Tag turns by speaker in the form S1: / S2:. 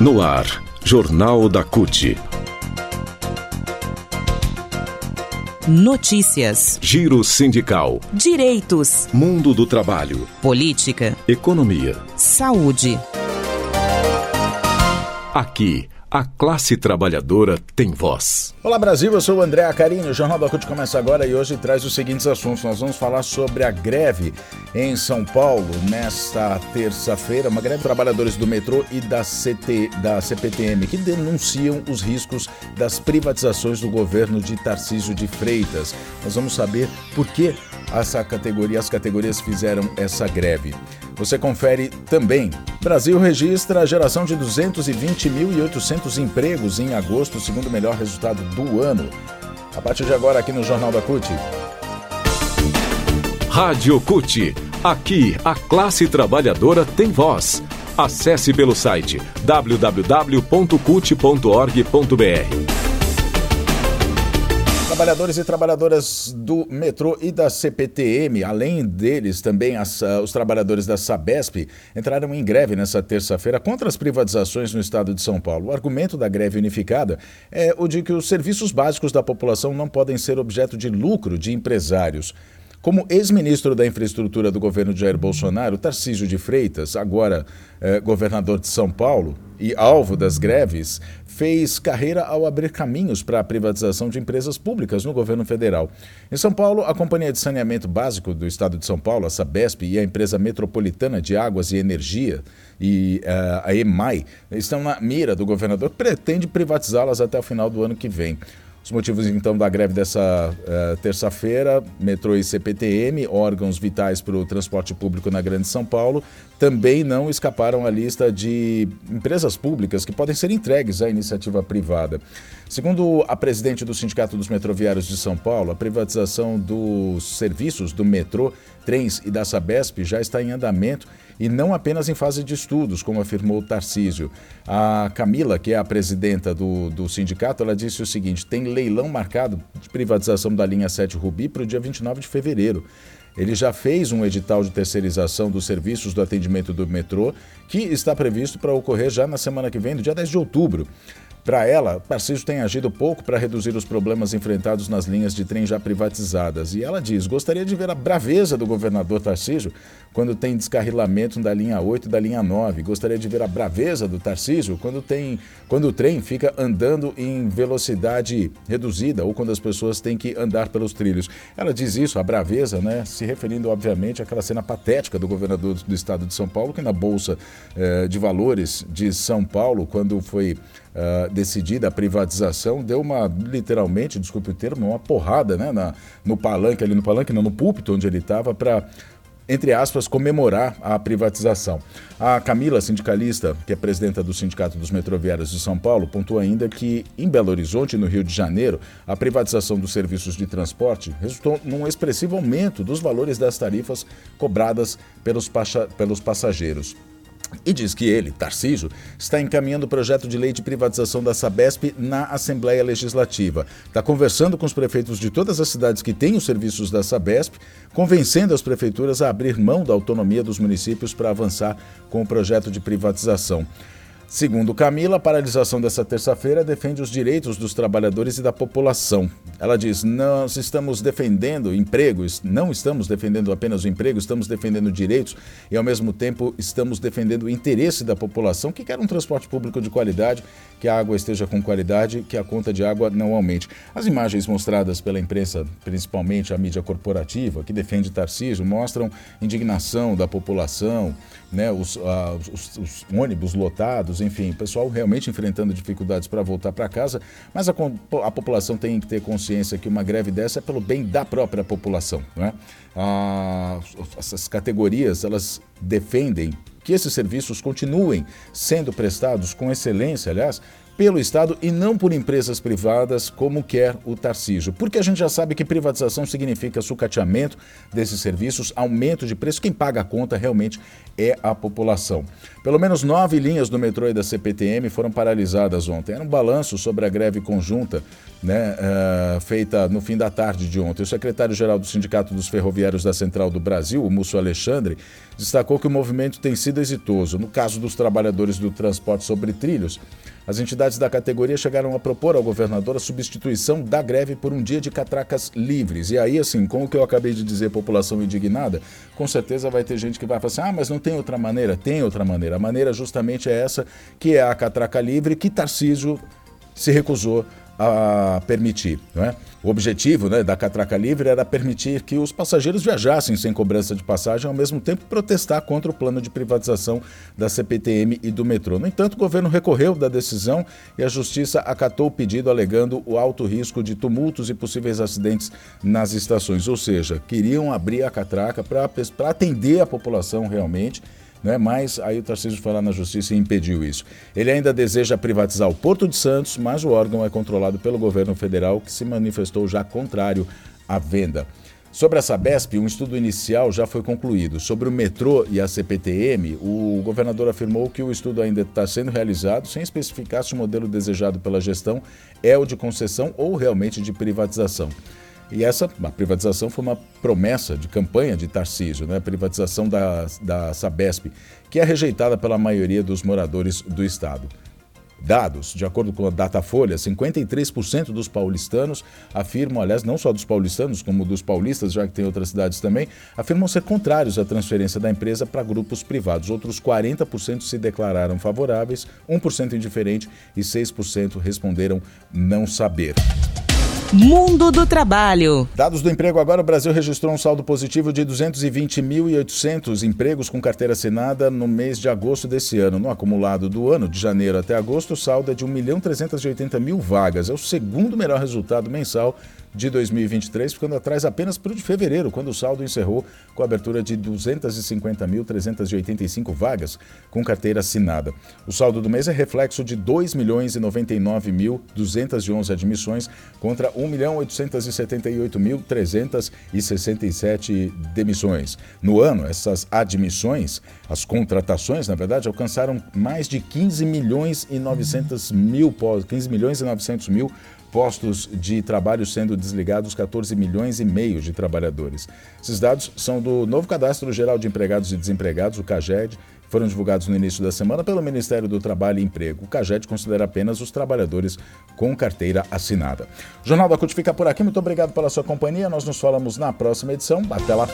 S1: No ar, Jornal da CUT.
S2: Notícias.
S1: Giro sindical.
S2: Direitos.
S1: Mundo do trabalho.
S2: Política.
S1: Economia.
S2: Saúde.
S1: Aqui a classe trabalhadora tem voz.
S3: Olá Brasil, eu sou o André Acarini. O Jornal da CUT começa agora e hoje traz os seguintes assuntos. Nós vamos falar sobre a greve em São Paulo nesta terça-feira, uma greve de trabalhadores do metrô e da, CT, da CPTM que denunciam os riscos das privatizações do governo de Tarcísio de Freitas. Nós vamos saber por que essa categoria, as categorias fizeram essa greve. Você confere também. Brasil registra a geração de 220.800 empregos em agosto, segundo melhor resultado do ano. A partir de agora, aqui no Jornal da CUT.
S1: Rádio CUT. Aqui, a classe trabalhadora tem voz. Acesse pelo site www.cut.org.br.
S3: Trabalhadores e trabalhadoras do metrô e da CPTM, além deles também as, uh, os trabalhadores da Sabesp, entraram em greve nessa terça-feira contra as privatizações no estado de São Paulo. O argumento da greve unificada é o de que os serviços básicos da população não podem ser objeto de lucro de empresários. Como ex-ministro da Infraestrutura do governo de Jair Bolsonaro, Tarcísio de Freitas, agora eh, governador de São Paulo e alvo das greves, fez carreira ao abrir caminhos para a privatização de empresas públicas no governo federal. Em São Paulo, a Companhia de Saneamento Básico do Estado de São Paulo, a Sabesp, e a Empresa Metropolitana de Águas e Energia, e uh, a EMAI, estão na mira do governador pretende privatizá-las até o final do ano que vem. Os motivos, então, da greve dessa uh, terça-feira, metrô e CPTM, órgãos vitais para o transporte público na Grande São Paulo, também não escaparam à lista de empresas públicas que podem ser entregues à iniciativa privada. Segundo a presidente do Sindicato dos Metroviários de São Paulo, a privatização dos serviços do metrô, trens e da Sabesp já está em andamento e não apenas em fase de estudos, como afirmou Tarcísio. A Camila, que é a presidenta do, do sindicato, ela disse o seguinte: tem leilão marcado de privatização da linha 7 Rubi para o dia 29 de fevereiro. Ele já fez um edital de terceirização dos serviços do atendimento do metrô, que está previsto para ocorrer já na semana que vem, no dia 10 de outubro. Para ela, Tarcísio tem agido pouco para reduzir os problemas enfrentados nas linhas de trem já privatizadas. E ela diz: gostaria de ver a braveza do governador Tarcísio quando tem descarrilamento da linha 8 e da linha 9. Gostaria de ver a braveza do Tarcísio quando, tem, quando o trem fica andando em velocidade reduzida ou quando as pessoas têm que andar pelos trilhos. Ela diz isso, a braveza, né, se referindo, obviamente, àquela cena patética do governador do estado de São Paulo, que na Bolsa eh, de Valores de São Paulo, quando foi uh, decidida a privatização, deu uma, literalmente, desculpe o termo, uma porrada né, na, no palanque, ali no palanque, não, no púlpito onde ele estava, para entre aspas, comemorar a privatização. A Camila, sindicalista, que é presidenta do Sindicato dos Metroviários de São Paulo, pontua ainda que em Belo Horizonte, no Rio de Janeiro, a privatização dos serviços de transporte resultou num expressivo aumento dos valores das tarifas cobradas pelos, pelos passageiros. E diz que ele, Tarcísio, está encaminhando o projeto de lei de privatização da Sabesp na Assembleia Legislativa. Está conversando com os prefeitos de todas as cidades que têm os serviços da Sabesp, convencendo as prefeituras a abrir mão da autonomia dos municípios para avançar com o projeto de privatização. Segundo Camila, a paralisação dessa terça-feira defende os direitos dos trabalhadores e da população. Ela diz: nós estamos defendendo empregos, não estamos defendendo apenas o emprego, estamos defendendo direitos e, ao mesmo tempo, estamos defendendo o interesse da população que quer um transporte público de qualidade, que a água esteja com qualidade, que a conta de água não aumente. As imagens mostradas pela imprensa, principalmente a mídia corporativa, que defende Tarcísio, mostram indignação da população, né, os, uh, os, os ônibus lotados enfim, pessoal realmente enfrentando dificuldades para voltar para casa, mas a, a, população tem que ter consciência que uma greve dessa é pelo bem da própria população. Né? Ah, essas categorias, elas defendem que esses serviços continuem sendo prestados com excelência, aliás, pelo Estado e não por empresas privadas, como quer o Tarcísio. Porque a gente já sabe que privatização significa sucateamento desses serviços, aumento de preço. Quem paga a conta realmente é a população. Pelo menos nove linhas do metrô e da CPTM foram paralisadas ontem. Era um balanço sobre a greve conjunta né, uh, feita no fim da tarde de ontem. O secretário-geral do Sindicato dos Ferroviários da Central do Brasil, o Múcio Alexandre, destacou que o movimento tem sido exitoso. No caso dos trabalhadores do transporte sobre trilhos, as entidades da categoria chegaram a propor ao governador a substituição da greve por um dia de catracas livres. E aí, assim, com o que eu acabei de dizer, população indignada, com certeza vai ter gente que vai falar assim: ah, mas não tem outra maneira? Tem outra maneira. A maneira justamente é essa, que é a catraca livre, que Tarcísio se recusou a permitir. É? O objetivo né, da catraca livre era permitir que os passageiros viajassem sem cobrança de passagem, ao mesmo tempo protestar contra o plano de privatização da CPTM e do metrô. No entanto, o governo recorreu da decisão e a justiça acatou o pedido alegando o alto risco de tumultos e possíveis acidentes nas estações. Ou seja, queriam abrir a catraca para atender a população realmente né? mas aí o Tarcísio foi lá na justiça e impediu isso. Ele ainda deseja privatizar o Porto de Santos, mas o órgão é controlado pelo governo federal, que se manifestou já contrário à venda. Sobre a Sabesp, um estudo inicial já foi concluído. Sobre o metrô e a CPTM, o governador afirmou que o estudo ainda está sendo realizado, sem especificar se o modelo desejado pela gestão é o de concessão ou realmente de privatização. E essa a privatização foi uma promessa de campanha de Tarcísio, né? a privatização da, da Sabesp, que é rejeitada pela maioria dos moradores do Estado. Dados, de acordo com a Datafolha, 53% dos paulistanos afirmam, aliás, não só dos paulistanos, como dos paulistas, já que tem outras cidades também, afirmam ser contrários à transferência da empresa para grupos privados. Outros 40% se declararam favoráveis, 1% indiferente e 6% responderam não saber.
S2: Mundo do Trabalho.
S3: Dados do emprego agora, o Brasil registrou um saldo positivo de 220.800 empregos com carteira assinada no mês de agosto desse ano. No acumulado do ano, de janeiro até agosto, o saldo é de 1 milhão 380 mil vagas. É o segundo melhor resultado mensal de 2023, ficando atrás apenas para o de fevereiro, quando o saldo encerrou com a abertura de 250.385 vagas com carteira assinada. O saldo do mês é reflexo de 2 milhões e 99.211 admissões contra 1 milhão 878.367 demissões. No ano, essas admissões, as contratações, na verdade, alcançaram mais de 15 milhões e 900 mil, 15 milhões e 900 mil postos de trabalho sendo desligados 14 milhões e meio de trabalhadores. Esses dados são do novo Cadastro Geral de Empregados e Desempregados, o CAGED, foram divulgados no início da semana pelo Ministério do Trabalho e Emprego. O CAGED considera apenas os trabalhadores com carteira assinada. O Jornal da CUT fica por aqui. Muito obrigado pela sua companhia. Nós nos falamos na próxima edição. Até lá.